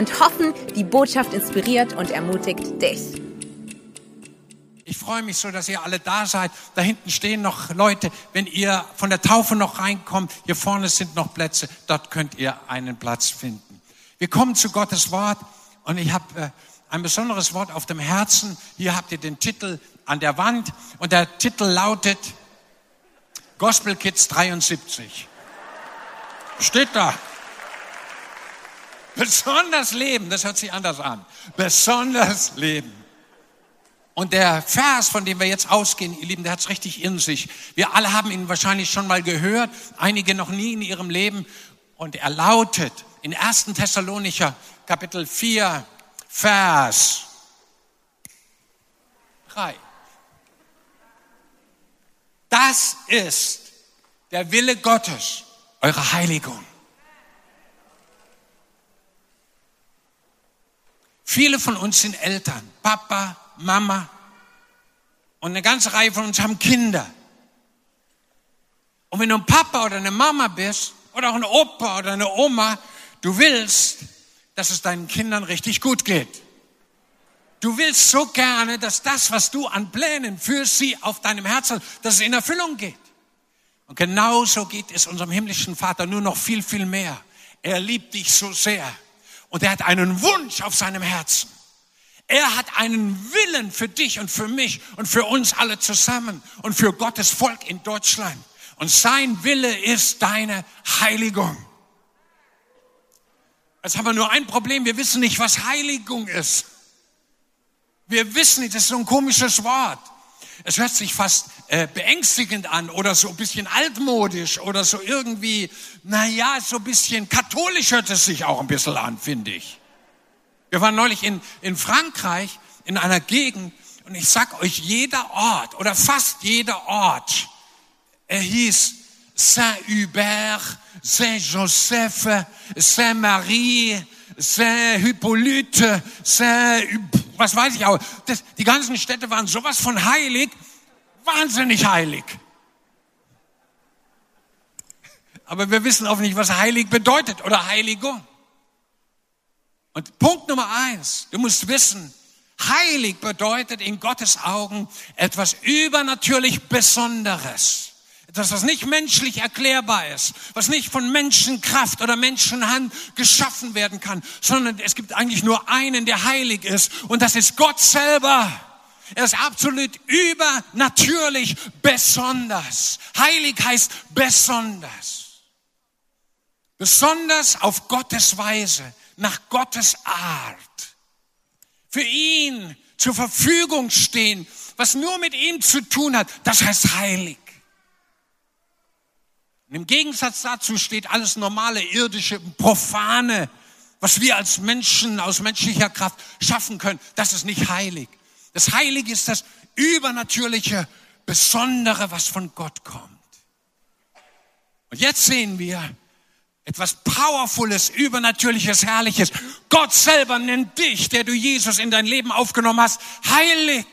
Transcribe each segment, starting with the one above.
und hoffen, die Botschaft inspiriert und ermutigt dich. Ich freue mich so, dass ihr alle da seid. Da hinten stehen noch Leute. Wenn ihr von der Taufe noch reinkommt, hier vorne sind noch Plätze. Dort könnt ihr einen Platz finden. Wir kommen zu Gottes Wort und ich habe äh, ein besonderes Wort auf dem Herzen. Hier habt ihr den Titel an der Wand und der Titel lautet Gospel Kids 73. Steht da. Besonders leben, das hört sich anders an. Besonders leben. Und der Vers, von dem wir jetzt ausgehen, ihr Lieben, der hat es richtig in sich. Wir alle haben ihn wahrscheinlich schon mal gehört, einige noch nie in ihrem Leben. Und er lautet in 1. Thessalonicher Kapitel 4, Vers 3. Das ist der Wille Gottes, eure Heiligung. Viele von uns sind Eltern, Papa, Mama und eine ganze Reihe von uns haben Kinder. Und wenn du ein Papa oder eine Mama bist oder auch ein Opa oder eine Oma, du willst, dass es deinen Kindern richtig gut geht. Du willst so gerne, dass das, was du an Plänen für sie auf deinem Herzen, dass es in Erfüllung geht. Und genauso geht es unserem himmlischen Vater nur noch viel, viel mehr. Er liebt dich so sehr. Und er hat einen Wunsch auf seinem Herzen. Er hat einen Willen für dich und für mich und für uns alle zusammen und für Gottes Volk in Deutschland. Und sein Wille ist deine Heiligung. Jetzt haben wir nur ein Problem. Wir wissen nicht, was Heiligung ist. Wir wissen nicht, das ist so ein komisches Wort. Es hört sich fast äh, beängstigend an oder so ein bisschen altmodisch oder so irgendwie, naja, so ein bisschen katholisch hört es sich auch ein bisschen an, finde ich. Wir waren neulich in, in Frankreich, in einer Gegend, und ich sag euch, jeder Ort oder fast jeder Ort, er hieß Saint-Hubert, Saint-Joseph, Saint-Marie, Saint-Hippolyte, Saint, was weiß ich auch. Das, die ganzen Städte waren sowas von heilig, wahnsinnig heilig. Aber wir wissen auch nicht, was heilig bedeutet oder Heiligung. Und Punkt Nummer eins, du musst wissen, heilig bedeutet in Gottes Augen etwas übernatürlich Besonderes. Etwas, was nicht menschlich erklärbar ist, was nicht von Menschenkraft oder Menschenhand geschaffen werden kann, sondern es gibt eigentlich nur einen, der heilig ist und das ist Gott selber. Er ist absolut übernatürlich besonders. Heilig heißt besonders. Besonders auf Gottes Weise, nach Gottes Art. Für ihn zur Verfügung stehen, was nur mit ihm zu tun hat, das heißt heilig. Und Im Gegensatz dazu steht alles normale, irdische, profane, was wir als Menschen aus menschlicher Kraft schaffen können. Das ist nicht heilig. Das Heilige ist das übernatürliche, Besondere, was von Gott kommt. Und jetzt sehen wir etwas Powerfules, Übernatürliches, Herrliches. Gott selber nennt dich, der du Jesus in dein Leben aufgenommen hast, heilig.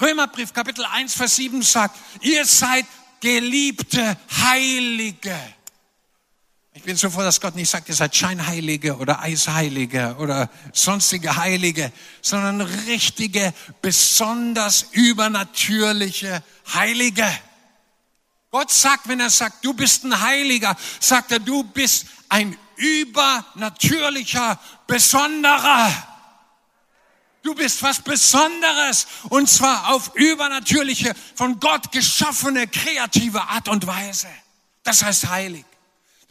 Römerbrief Kapitel 1, Vers 7 sagt, ihr seid geliebte Heilige. Ich bin so froh, dass Gott nicht sagt, ihr seid Scheinheilige oder Eisheilige oder sonstige Heilige, sondern richtige, besonders übernatürliche Heilige. Gott sagt, wenn er sagt, du bist ein Heiliger, sagt er, du bist ein übernatürlicher, besonderer. Du bist was Besonderes und zwar auf übernatürliche, von Gott geschaffene, kreative Art und Weise. Das heißt heilig.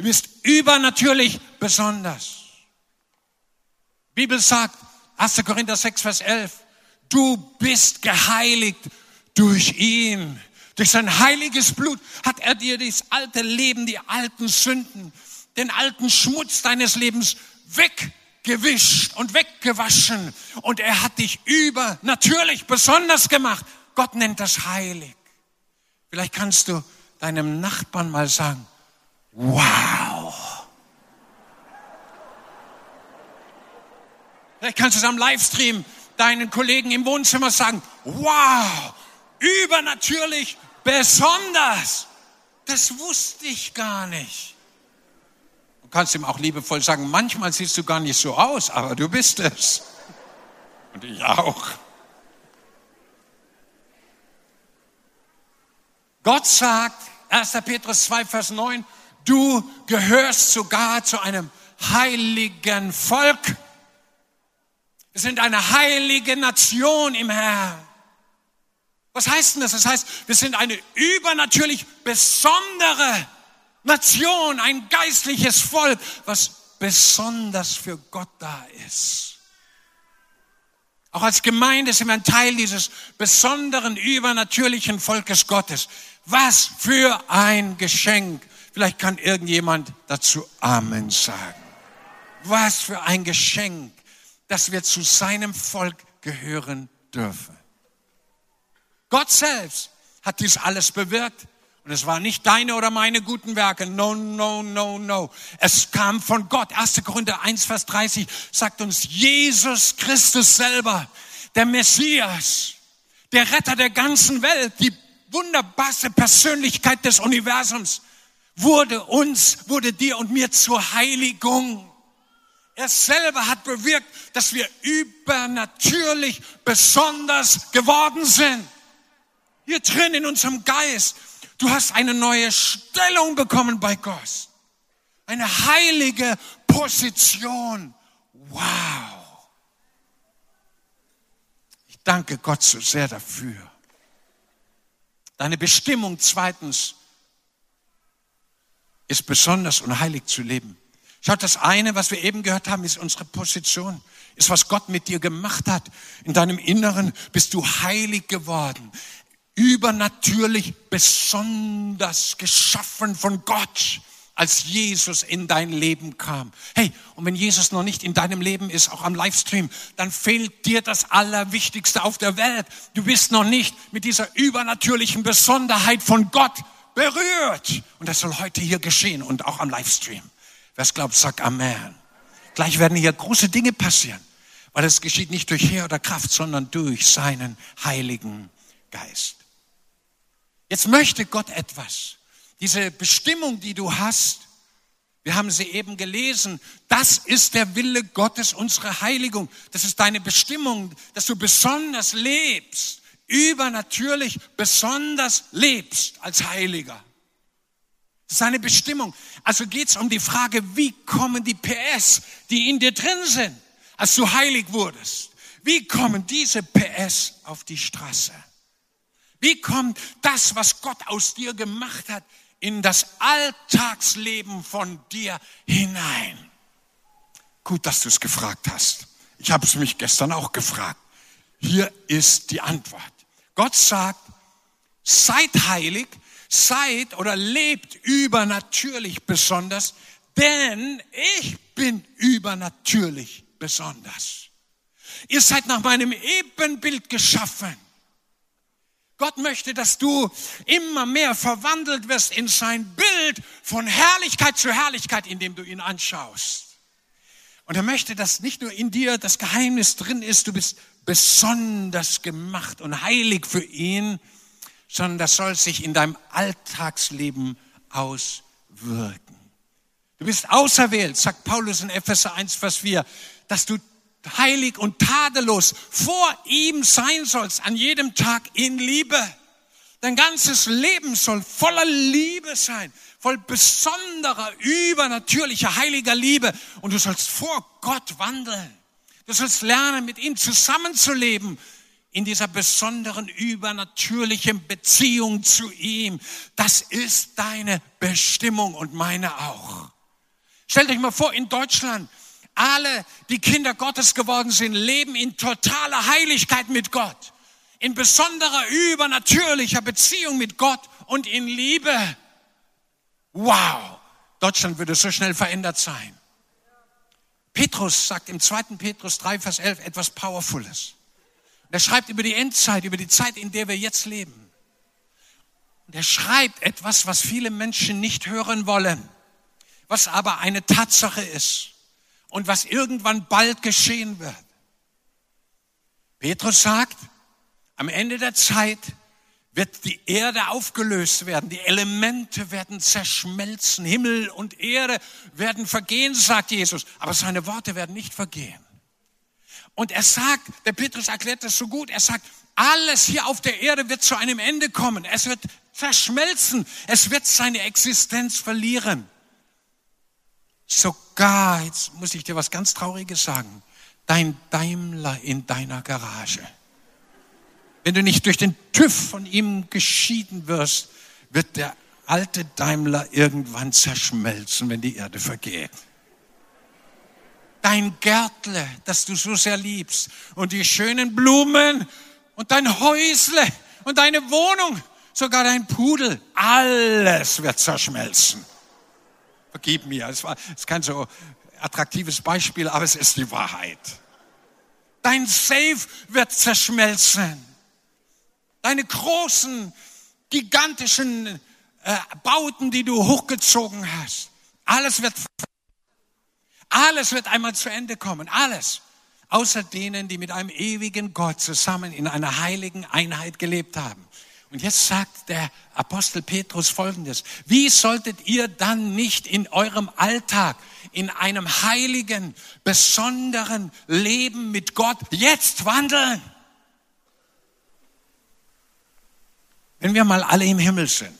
Du bist übernatürlich besonders. Die Bibel sagt, 1. Korinther 6, Vers 11, du bist geheiligt durch ihn. Durch sein heiliges Blut hat er dir das alte Leben, die alten Sünden, den alten Schmutz deines Lebens weg weggewischt und weggewaschen und er hat dich übernatürlich besonders gemacht. Gott nennt das heilig. Vielleicht kannst du deinem Nachbarn mal sagen, wow. Vielleicht kannst du es am Livestream deinen Kollegen im Wohnzimmer sagen, wow, übernatürlich besonders. Das wusste ich gar nicht. Du kannst ihm auch liebevoll sagen, manchmal siehst du gar nicht so aus, aber du bist es. Und ich auch. Gott sagt, 1. Petrus 2, Vers 9, du gehörst sogar zu einem heiligen Volk. Wir sind eine heilige Nation im Herrn. Was heißt denn das? Das heißt, wir sind eine übernatürlich besondere Nation, ein geistliches Volk, was besonders für Gott da ist. Auch als Gemeinde sind wir ein Teil dieses besonderen, übernatürlichen Volkes Gottes. Was für ein Geschenk. Vielleicht kann irgendjemand dazu Amen sagen. Was für ein Geschenk, dass wir zu seinem Volk gehören dürfen. Gott selbst hat dies alles bewirkt. Und es war nicht deine oder meine guten Werke. No, no, no, no. Es kam von Gott. 1. Korinther 1, Vers 30 sagt uns Jesus Christus selber, der Messias, der Retter der ganzen Welt, die wunderbarste Persönlichkeit des Universums, wurde uns, wurde dir und mir zur Heiligung. Er selber hat bewirkt, dass wir übernatürlich besonders geworden sind. Hier drin in unserem Geist. Du hast eine neue Stellung bekommen bei Gott. Eine heilige Position. Wow. Ich danke Gott so sehr dafür. Deine Bestimmung zweitens ist besonders und heilig zu leben. Schaut, das eine, was wir eben gehört haben, ist unsere Position, ist, was Gott mit dir gemacht hat. In deinem Inneren bist du heilig geworden übernatürlich besonders geschaffen von Gott, als Jesus in dein Leben kam. Hey, und wenn Jesus noch nicht in deinem Leben ist, auch am Livestream, dann fehlt dir das Allerwichtigste auf der Welt. Du bist noch nicht mit dieser übernatürlichen Besonderheit von Gott berührt. Und das soll heute hier geschehen und auch am Livestream. Wer es glaubt, sagt Amen. Gleich werden hier große Dinge passieren, weil es geschieht nicht durch Heer oder Kraft, sondern durch seinen Heiligen Geist. Jetzt möchte Gott etwas. Diese Bestimmung, die du hast, wir haben sie eben gelesen, das ist der Wille Gottes, unsere Heiligung. Das ist deine Bestimmung, dass du besonders lebst, übernatürlich besonders lebst als Heiliger. Das ist eine Bestimmung. Also geht es um die Frage, wie kommen die PS, die in dir drin sind, als du heilig wurdest? Wie kommen diese PS auf die Straße? Wie kommt das, was Gott aus dir gemacht hat, in das Alltagsleben von dir hinein? Gut, dass du es gefragt hast. Ich habe es mich gestern auch gefragt. Hier ist die Antwort. Gott sagt, seid heilig, seid oder lebt übernatürlich besonders, denn ich bin übernatürlich besonders. Ihr seid nach meinem Ebenbild geschaffen. Gott möchte, dass du immer mehr verwandelt wirst in sein Bild von Herrlichkeit zu Herrlichkeit, indem du ihn anschaust. Und er möchte, dass nicht nur in dir das Geheimnis drin ist, du bist besonders gemacht und heilig für ihn, sondern das soll sich in deinem Alltagsleben auswirken. Du bist auserwählt, sagt Paulus in Epheser 1, Vers 4, dass du heilig und tadellos vor ihm sein sollst, an jedem Tag in Liebe. Dein ganzes Leben soll voller Liebe sein, voll besonderer, übernatürlicher, heiliger Liebe. Und du sollst vor Gott wandeln. Du sollst lernen, mit ihm zusammenzuleben, in dieser besonderen, übernatürlichen Beziehung zu ihm. Das ist deine Bestimmung und meine auch. Stellt euch mal vor, in Deutschland, alle, die Kinder Gottes geworden sind, leben in totaler Heiligkeit mit Gott, in besonderer, übernatürlicher Beziehung mit Gott und in Liebe. Wow, Deutschland würde so schnell verändert sein. Petrus sagt im 2. Petrus 3, Vers 11 etwas Powerfules. Er schreibt über die Endzeit, über die Zeit, in der wir jetzt leben. Und er schreibt etwas, was viele Menschen nicht hören wollen, was aber eine Tatsache ist und was irgendwann bald geschehen wird. Petrus sagt, am Ende der Zeit wird die Erde aufgelöst werden, die Elemente werden zerschmelzen, Himmel und Erde werden vergehen, sagt Jesus, aber seine Worte werden nicht vergehen. Und er sagt, der Petrus erklärt das so gut, er sagt, alles hier auf der Erde wird zu einem Ende kommen, es wird verschmelzen, es wird seine Existenz verlieren. Sogar, jetzt muss ich dir was ganz Trauriges sagen, dein Daimler in deiner Garage wenn du nicht durch den TÜV von ihm geschieden wirst, wird der alte Daimler irgendwann zerschmelzen, wenn die Erde vergeht. Dein Gärtle, das du so sehr liebst, und die schönen Blumen und dein Häusle und deine Wohnung, sogar dein Pudel, alles wird zerschmelzen. Vergib mir, es war es ist kein so attraktives Beispiel, aber es ist die Wahrheit. Dein Safe wird zerschmelzen deine großen, gigantischen äh, Bauten, die du hochgezogen hast. Alles wird, alles wird einmal zu Ende kommen. Alles. Außer denen, die mit einem ewigen Gott zusammen in einer heiligen Einheit gelebt haben. Und jetzt sagt der Apostel Petrus Folgendes. Wie solltet ihr dann nicht in eurem Alltag, in einem heiligen, besonderen Leben mit Gott jetzt wandeln? Wenn wir mal alle im Himmel sind,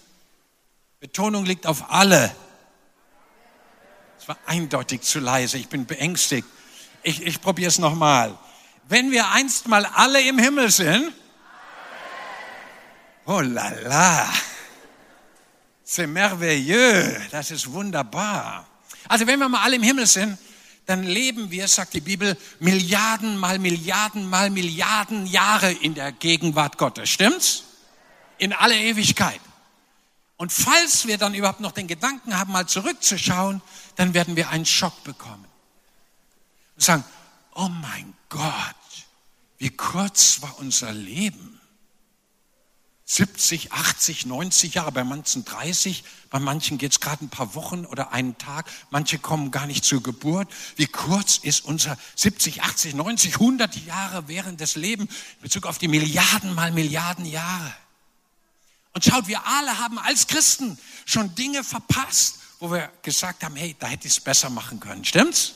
Betonung liegt auf alle. Es war eindeutig zu leise, ich bin beängstigt. Ich, ich probiere es nochmal. Wenn wir einst mal alle im Himmel sind, oh la la, c'est merveilleux, das ist wunderbar. Also wenn wir mal alle im Himmel sind, dann leben wir, sagt die Bibel, Milliarden mal Milliarden mal Milliarden Jahre in der Gegenwart Gottes. Stimmt's? In alle Ewigkeit. Und falls wir dann überhaupt noch den Gedanken haben, mal zurückzuschauen, dann werden wir einen Schock bekommen. Und sagen, oh mein Gott, wie kurz war unser Leben. 70, 80, 90 Jahre, bei manchen 30, bei manchen geht es gerade ein paar Wochen oder einen Tag, manche kommen gar nicht zur Geburt. Wie kurz ist unser 70, 80, 90, 100 Jahre während des Lebens in Bezug auf die Milliarden mal Milliarden Jahre? Und schaut, wir alle haben als Christen schon Dinge verpasst, wo wir gesagt haben, hey, da hätte ich es besser machen können. Stimmt's?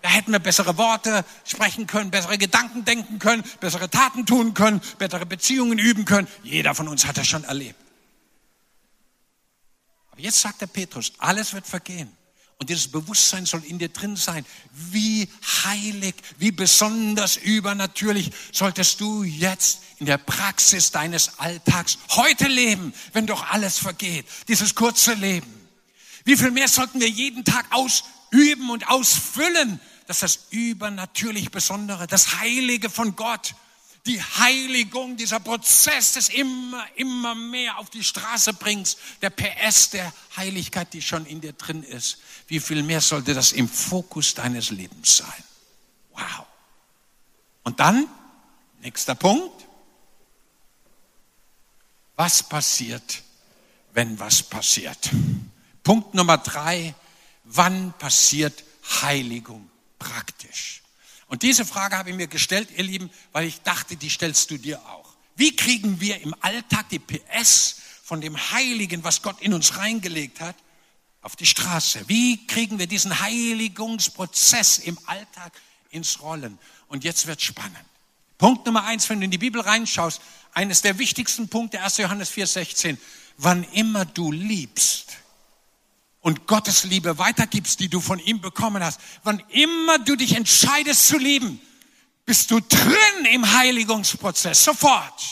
Da hätten wir bessere Worte sprechen können, bessere Gedanken denken können, bessere Taten tun können, bessere Beziehungen üben können. Jeder von uns hat das schon erlebt. Aber jetzt sagt der Petrus, alles wird vergehen. Und dieses Bewusstsein soll in dir drin sein. Wie heilig, wie besonders übernatürlich solltest du jetzt in der Praxis deines Alltags heute leben, wenn doch alles vergeht. Dieses kurze Leben. Wie viel mehr sollten wir jeden Tag ausüben und ausfüllen, dass das übernatürlich Besondere, das Heilige von Gott die Heiligung, dieser Prozess des immer, immer mehr auf die Straße bringst, der PS der Heiligkeit, die schon in dir drin ist. Wie viel mehr sollte das im Fokus deines Lebens sein? Wow. Und dann, nächster Punkt. Was passiert, wenn was passiert? Punkt Nummer drei. Wann passiert Heiligung praktisch? Und diese Frage habe ich mir gestellt, ihr Lieben, weil ich dachte, die stellst du dir auch. Wie kriegen wir im Alltag die PS von dem Heiligen, was Gott in uns reingelegt hat, auf die Straße? Wie kriegen wir diesen Heiligungsprozess im Alltag ins Rollen? Und jetzt wird spannend. Punkt Nummer eins, wenn du in die Bibel reinschaust, eines der wichtigsten Punkte, 1. Johannes 4, 16. Wann immer du liebst, und Gottes Liebe weitergibst, die du von ihm bekommen hast, wann immer du dich entscheidest zu lieben, bist du drin im Heiligungsprozess, sofort.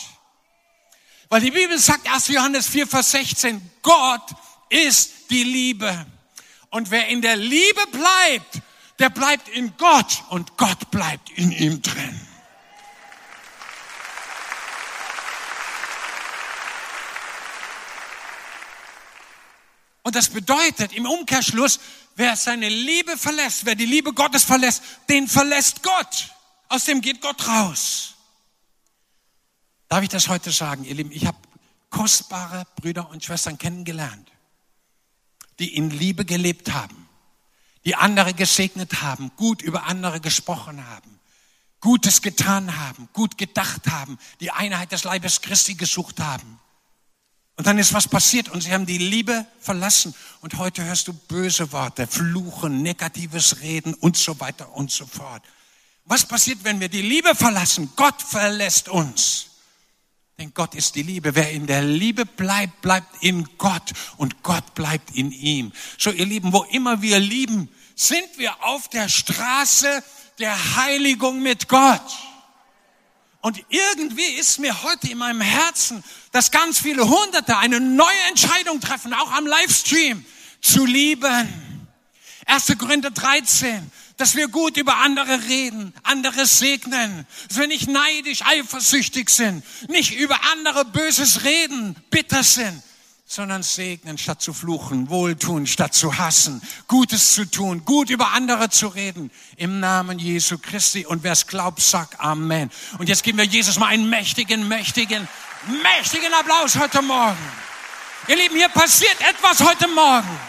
Weil die Bibel sagt, 1. Johannes 4, Vers 16, Gott ist die Liebe. Und wer in der Liebe bleibt, der bleibt in Gott und Gott bleibt in ihm drin. Und das bedeutet im Umkehrschluss, wer seine Liebe verlässt, wer die Liebe Gottes verlässt, den verlässt Gott. Aus dem geht Gott raus. Darf ich das heute sagen, ihr Lieben? Ich habe kostbare Brüder und Schwestern kennengelernt, die in Liebe gelebt haben, die andere gesegnet haben, gut über andere gesprochen haben, Gutes getan haben, gut gedacht haben, die Einheit des Leibes Christi gesucht haben. Und dann ist was passiert und sie haben die Liebe verlassen. Und heute hörst du böse Worte, Fluchen, negatives Reden und so weiter und so fort. Was passiert, wenn wir die Liebe verlassen? Gott verlässt uns. Denn Gott ist die Liebe. Wer in der Liebe bleibt, bleibt in Gott und Gott bleibt in ihm. So ihr Lieben, wo immer wir lieben, sind wir auf der Straße der Heiligung mit Gott. Und irgendwie ist mir heute in meinem Herzen, dass ganz viele Hunderte eine neue Entscheidung treffen, auch am Livestream, zu lieben. 1. Korinther 13, dass wir gut über andere reden, andere segnen, dass wir nicht neidisch, eifersüchtig sind, nicht über andere Böses reden, bitter sind, sondern segnen statt zu fluchen, wohltun statt zu hassen, Gutes zu tun, gut über andere zu reden, im Namen Jesu Christi. Und wer es glaubt, sagt Amen. Und jetzt geben wir Jesus mal einen mächtigen, mächtigen, mächtigen Applaus heute Morgen. Ihr Lieben, hier passiert etwas heute Morgen.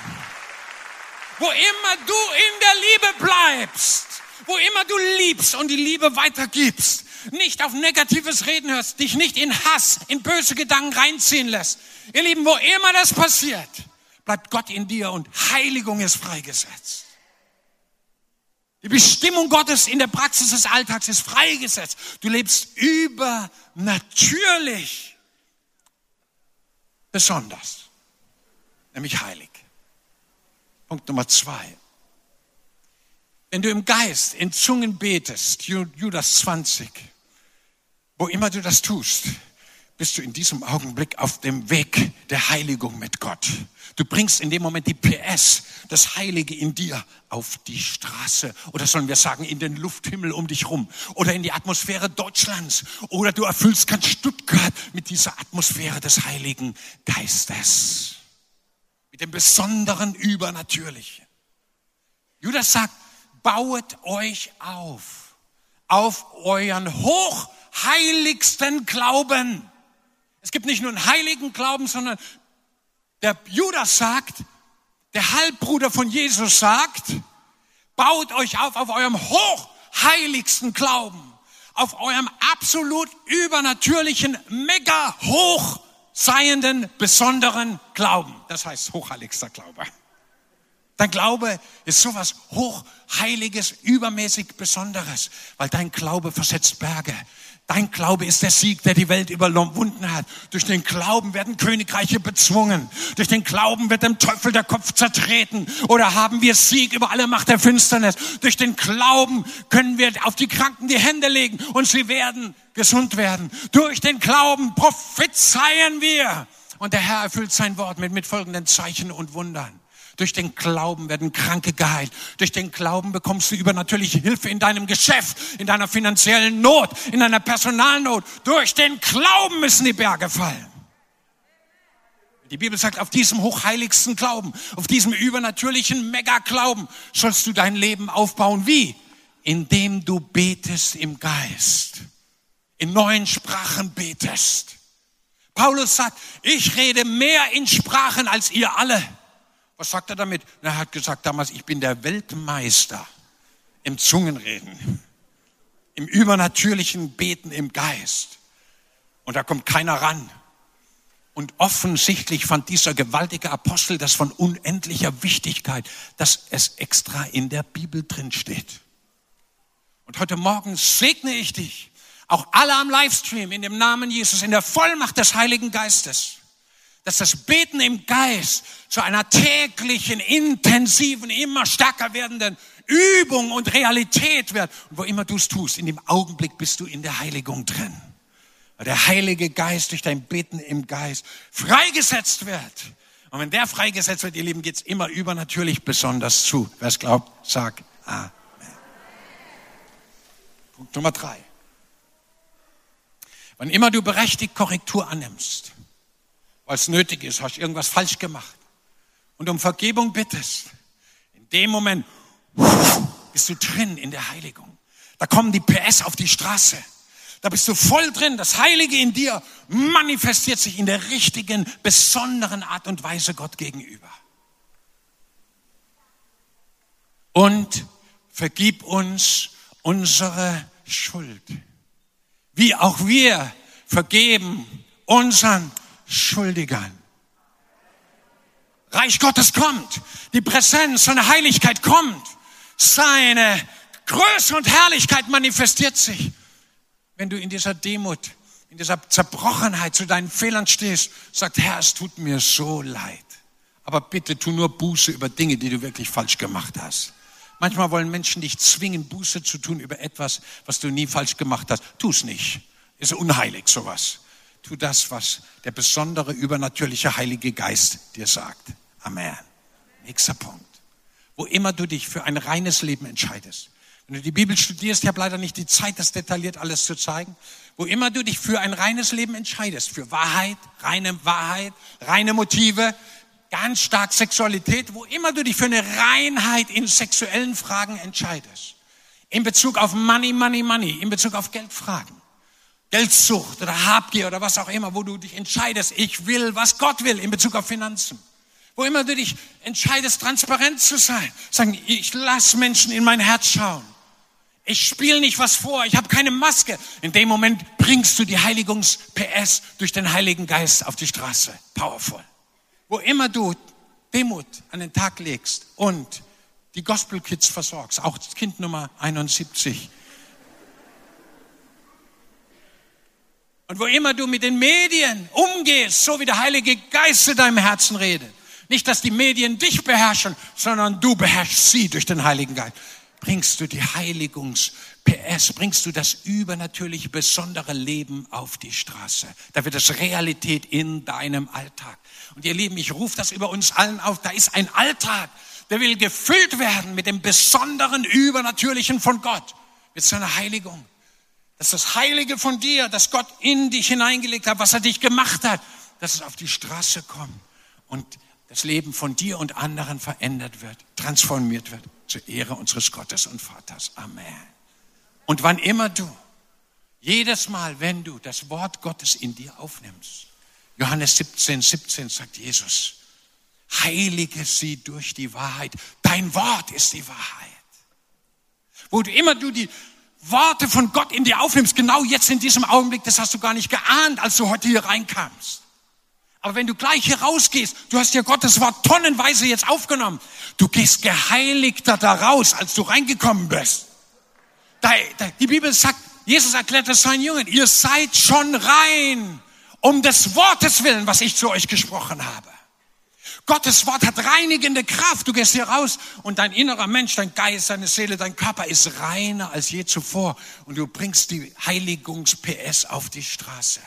Wo immer du in der Liebe bleibst, wo immer du liebst und die Liebe weitergibst, nicht auf negatives Reden hörst, dich nicht in Hass, in böse Gedanken reinziehen lässt. Ihr Lieben, wo immer das passiert, bleibt Gott in dir und Heiligung ist freigesetzt. Die Bestimmung Gottes in der Praxis des Alltags ist freigesetzt. Du lebst übernatürlich besonders, nämlich heilig. Punkt Nummer zwei. Wenn du im Geist in Zungen betest, Judas 20, wo immer du das tust, bist du in diesem Augenblick auf dem Weg der Heiligung mit Gott. Du bringst in dem Moment die PS, das Heilige in dir, auf die Straße. Oder sollen wir sagen in den Lufthimmel um dich rum. Oder in die Atmosphäre Deutschlands. Oder du erfüllst ganz Stuttgart mit dieser Atmosphäre des Heiligen Geistes, mit dem besonderen Übernatürlichen. Judas sagt, bauet euch auf, auf euren hochheiligsten Glauben. Es gibt nicht nur einen heiligen Glauben, sondern der Judas sagt, der Halbbruder von Jesus sagt, baut euch auf auf eurem hochheiligsten Glauben, auf eurem absolut übernatürlichen, mega hoch seienden, besonderen Glauben. Das heißt hochheiligster Glaube. Dein Glaube ist sowas hochheiliges, übermäßig Besonderes, weil dein Glaube versetzt Berge. Dein Glaube ist der Sieg, der die Welt überwunden hat. Durch den Glauben werden Königreiche bezwungen. Durch den Glauben wird dem Teufel der Kopf zertreten. Oder haben wir Sieg über alle Macht der Finsternis. Durch den Glauben können wir auf die Kranken die Hände legen und sie werden gesund werden. Durch den Glauben prophezeien wir. Und der Herr erfüllt sein Wort mit mitfolgenden Zeichen und Wundern. Durch den Glauben werden Kranke geheilt. Durch den Glauben bekommst du übernatürliche Hilfe in deinem Geschäft, in deiner finanziellen Not, in deiner Personalnot. Durch den Glauben müssen die Berge fallen. Die Bibel sagt, auf diesem hochheiligsten Glauben, auf diesem übernatürlichen Mega-Glauben sollst du dein Leben aufbauen. Wie? Indem du betest im Geist, in neuen Sprachen betest. Paulus sagt, ich rede mehr in Sprachen als ihr alle. Was sagt er damit? Er hat gesagt damals, ich bin der Weltmeister im Zungenreden, im übernatürlichen Beten im Geist. Und da kommt keiner ran. Und offensichtlich fand dieser gewaltige Apostel das von unendlicher Wichtigkeit, dass es extra in der Bibel drin steht. Und heute Morgen segne ich dich, auch alle am Livestream, in dem Namen Jesus, in der Vollmacht des Heiligen Geistes dass das Beten im Geist zu einer täglichen, intensiven, immer stärker werdenden Übung und Realität wird. Und wo immer du es tust, in dem Augenblick bist du in der Heiligung drin. Weil der Heilige Geist durch dein Beten im Geist freigesetzt wird. Und wenn der freigesetzt wird, ihr Lieben, geht's immer übernatürlich besonders zu. Wer es glaubt, sag Amen. Punkt Nummer drei. Wann immer du berechtigt Korrektur annimmst, weil nötig ist, hast irgendwas falsch gemacht und um Vergebung bittest, In dem Moment bist du drin in der Heiligung. Da kommen die PS auf die Straße. Da bist du voll drin. Das Heilige in dir manifestiert sich in der richtigen, besonderen Art und Weise Gott gegenüber. Und vergib uns unsere Schuld. Wie auch wir vergeben unseren Schuldigern. Reich Gottes kommt. Die Präsenz, seine Heiligkeit kommt. Seine Größe und Herrlichkeit manifestiert sich. Wenn du in dieser Demut, in dieser Zerbrochenheit zu deinen Fehlern stehst, sagt, Herr, es tut mir so leid. Aber bitte tu nur Buße über Dinge, die du wirklich falsch gemacht hast. Manchmal wollen Menschen dich zwingen, Buße zu tun über etwas, was du nie falsch gemacht hast. Tu es nicht. Ist unheilig sowas. Tu das, was der besondere, übernatürliche Heilige Geist dir sagt. Amen. Nächster Punkt. Wo immer du dich für ein reines Leben entscheidest. Wenn du die Bibel studierst, ich habe leider nicht die Zeit, das detailliert alles zu zeigen. Wo immer du dich für ein reines Leben entscheidest, für Wahrheit, reine Wahrheit, reine Motive, ganz stark Sexualität, wo immer du dich für eine Reinheit in sexuellen Fragen entscheidest. In Bezug auf Money, Money, Money, in Bezug auf Geldfragen. Geldsucht oder Habgier oder was auch immer, wo du dich entscheidest, ich will, was Gott will in Bezug auf Finanzen. Wo immer du dich entscheidest, transparent zu sein. Sagen, ich lass Menschen in mein Herz schauen. Ich spiele nicht was vor, ich habe keine Maske. In dem Moment bringst du die Heiligungs-PS durch den Heiligen Geist auf die Straße. Powerful. Wo immer du Demut an den Tag legst und die Gospel Kids versorgst, auch Kind Nummer 71, Und wo immer du mit den Medien umgehst, so wie der Heilige Geist zu deinem Herzen redet. Nicht, dass die Medien dich beherrschen, sondern du beherrschst sie durch den Heiligen Geist. Bringst du die Heiligungs-PS, bringst du das übernatürliche, besondere Leben auf die Straße. Da wird es Realität in deinem Alltag. Und ihr Lieben, ich rufe das über uns allen auf. Da ist ein Alltag, der will gefüllt werden mit dem besonderen, übernatürlichen von Gott, mit seiner Heiligung. Das ist das Heilige von dir, das Gott in dich hineingelegt hat, was er dich gemacht hat, dass es auf die Straße kommt und das Leben von dir und anderen verändert wird, transformiert wird zur Ehre unseres Gottes und Vaters. Amen. Und wann immer du, jedes Mal, wenn du das Wort Gottes in dir aufnimmst, Johannes 17, 17 sagt Jesus, heilige sie durch die Wahrheit. Dein Wort ist die Wahrheit. Wo du immer du die Worte von Gott in dir aufnimmst, genau jetzt in diesem Augenblick, das hast du gar nicht geahnt, als du heute hier reinkamst. Aber wenn du gleich hier rausgehst, du hast ja Gottes Wort tonnenweise jetzt aufgenommen, du gehst geheiligter da raus, als du reingekommen bist. Da, da, die Bibel sagt, Jesus erklärt es seinen Jungen, ihr seid schon rein, um des Wortes willen, was ich zu euch gesprochen habe. Gottes Wort hat reinigende Kraft. Du gehst hier raus und dein innerer Mensch, dein Geist, deine Seele, dein Körper ist reiner als je zuvor. Und du bringst die Heiligungs-PS auf die Straße.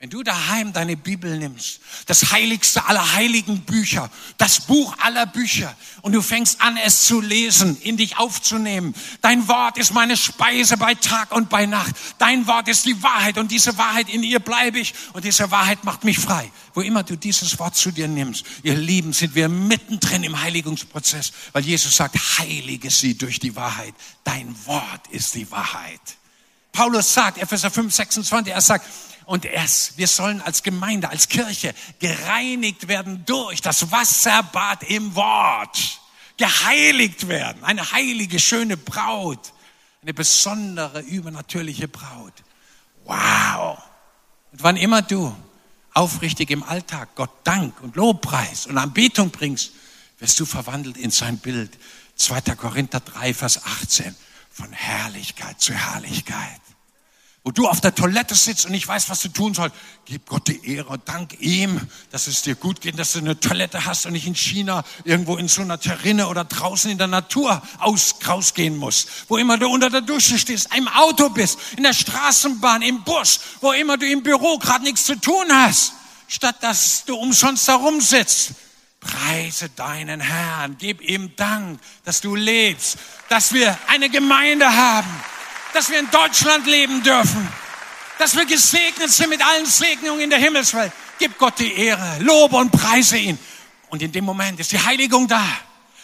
Wenn du daheim deine Bibel nimmst, das heiligste aller heiligen Bücher, das Buch aller Bücher, und du fängst an, es zu lesen, in dich aufzunehmen. Dein Wort ist meine Speise bei Tag und bei Nacht. Dein Wort ist die Wahrheit und diese Wahrheit, in ihr bleibe ich und diese Wahrheit macht mich frei. Wo immer du dieses Wort zu dir nimmst, ihr Lieben, sind wir mittendrin im Heiligungsprozess, weil Jesus sagt, heilige sie durch die Wahrheit. Dein Wort ist die Wahrheit. Paulus sagt, Epheser 5, 26, er sagt, und es, wir sollen als Gemeinde, als Kirche gereinigt werden durch das Wasserbad im Wort. Geheiligt werden. Eine heilige, schöne Braut. Eine besondere, übernatürliche Braut. Wow. Und wann immer du aufrichtig im Alltag Gott Dank und Lobpreis und Anbetung bringst, wirst du verwandelt in sein Bild. 2. Korinther 3, Vers 18. Von Herrlichkeit zu Herrlichkeit wo du auf der Toilette sitzt und nicht weißt, was du tun sollst, gib Gott die Ehre, dank ihm, dass es dir gut geht, dass du eine Toilette hast und nicht in China irgendwo in so einer Terrine oder draußen in der Natur aus, rausgehen musst. Wo immer du unter der Dusche stehst, im Auto bist, in der Straßenbahn, im Bus, wo immer du im Büro gerade nichts zu tun hast, statt dass du umsonst da rumsitzt. Preise deinen Herrn, gib ihm Dank, dass du lebst, dass wir eine Gemeinde haben dass wir in Deutschland leben dürfen, dass wir gesegnet sind mit allen Segnungen in der Himmelswelt. Gib Gott die Ehre, lobe und preise ihn. Und in dem Moment ist die Heiligung da.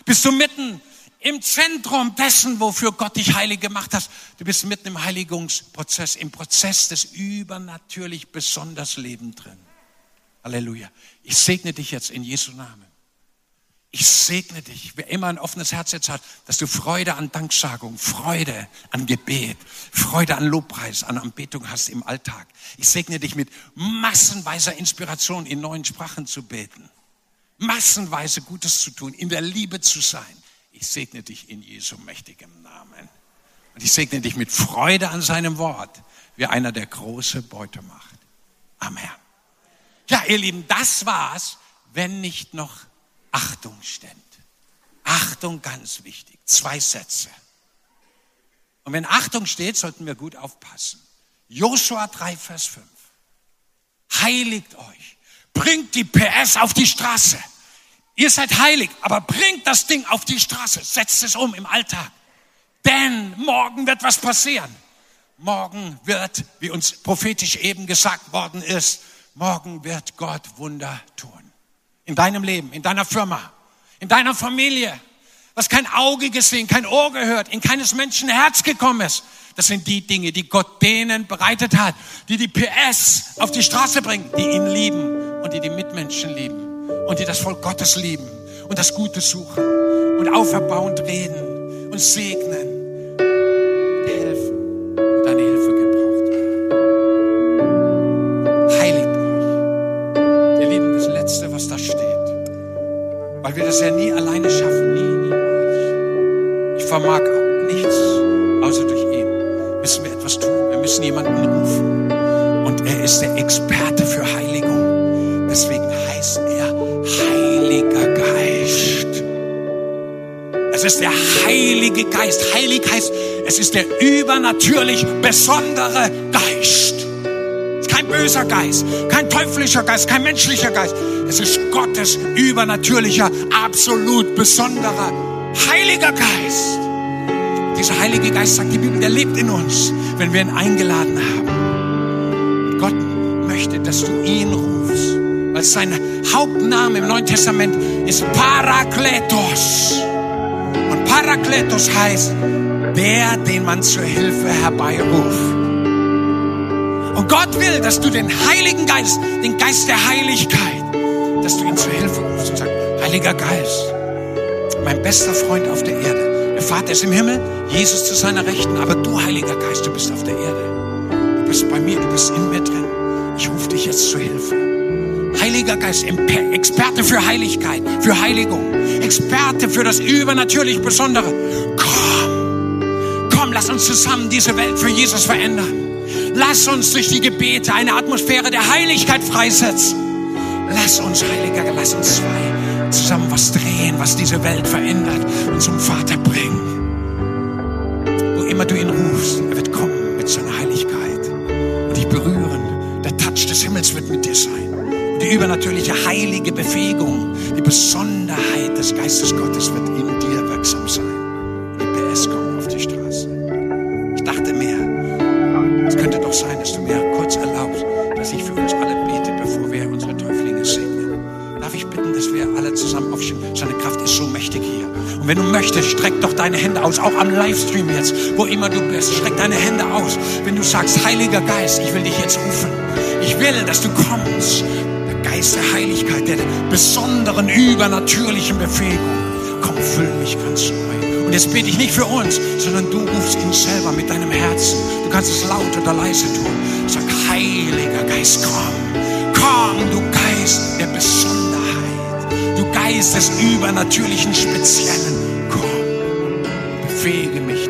Bist du mitten im Zentrum dessen, wofür Gott dich heilig gemacht hat. Du bist mitten im Heiligungsprozess, im Prozess des übernatürlich besonders Leben drin. Halleluja. Ich segne dich jetzt in Jesu Namen. Ich segne dich, wer immer ein offenes Herz jetzt hat, dass du Freude an Danksagung, Freude an Gebet, Freude an Lobpreis, an Anbetung hast im Alltag. Ich segne dich mit massenweiser Inspiration, in neuen Sprachen zu beten, massenweise Gutes zu tun, in der Liebe zu sein. Ich segne dich in Jesu mächtigem Namen. Und ich segne dich mit Freude an seinem Wort, wie einer, der große Beute macht. Amen. Ja, ihr Lieben, das war's, wenn nicht noch Achtung ständ. Achtung ganz wichtig. Zwei Sätze. Und wenn Achtung steht, sollten wir gut aufpassen. Joshua 3, Vers 5. Heiligt euch. Bringt die PS auf die Straße. Ihr seid heilig, aber bringt das Ding auf die Straße. Setzt es um im Alltag. Denn morgen wird was passieren. Morgen wird, wie uns prophetisch eben gesagt worden ist, morgen wird Gott Wunder tun in deinem Leben, in deiner Firma, in deiner Familie, was kein Auge gesehen, kein Ohr gehört, in keines Menschen Herz gekommen ist. Das sind die Dinge, die Gott denen bereitet hat, die die PS auf die Straße bringen, die ihn lieben und die die Mitmenschen lieben und die das Volk Gottes lieben und das Gute suchen und auferbauend reden und segnen weil wir das ja nie alleine schaffen, nie, niemals. Ich vermag nichts, außer durch ihn. Müssen wir etwas tun. Wir müssen jemanden rufen. Und er ist der Experte für Heiligung. Deswegen heißt er Heiliger Geist. Es ist der Heilige Geist. Heilig heißt, es ist der übernatürlich besondere Geist kein böser Geist, kein teuflischer Geist, kein menschlicher Geist. Es ist Gottes übernatürlicher, absolut besonderer, heiliger Geist. Dieser Heilige Geist, sagt die Bibel, der lebt in uns, wenn wir ihn eingeladen haben. Und Gott möchte, dass du ihn rufst, weil sein Hauptname im Neuen Testament ist Parakletos. Und Parakletos heißt, der, den man zur Hilfe herbeiruft. Und Gott will, dass du den Heiligen Geist, den Geist der Heiligkeit, dass du ihn zur Hilfe rufst und sagst, Heiliger Geist, mein bester Freund auf der Erde. Der Vater ist im Himmel, Jesus zu seiner Rechten, aber du, Heiliger Geist, du bist auf der Erde. Du bist bei mir, du bist in mir drin. Ich rufe dich jetzt zur Hilfe. Heiliger Geist, Experte für Heiligkeit, für Heiligung, Experte für das übernatürlich Besondere. Komm, komm, lass uns zusammen diese Welt für Jesus verändern. Lass uns durch die Gebete eine Atmosphäre der Heiligkeit freisetzen. Lass uns, Heiliger, lass uns zwei zusammen was drehen, was diese Welt verändert und zum Vater bringen. Wo immer du ihn rufst, er wird kommen mit seiner Heiligkeit und dich berühren. Der Touch des Himmels wird mit dir sein. Die übernatürliche heilige Befähigung, die Besonderheit des Geistes Gottes wird in dir wirksam sein. Und wenn du möchtest, streck doch deine Hände aus, auch am Livestream jetzt, wo immer du bist. Streck deine Hände aus. Wenn du sagst, Heiliger Geist, ich will dich jetzt rufen. Ich will, dass du kommst. Der Geist der Heiligkeit, der besonderen, übernatürlichen Befähigung. Komm, füll mich ganz neu. Und jetzt bete ich nicht für uns, sondern du rufst ihn selber mit deinem Herzen. Du kannst es laut oder leise tun. Sag, Heiliger Geist, komm. Komm, du Geist der Besonderheit. Geist des übernatürlichen Speziellen befähige mich,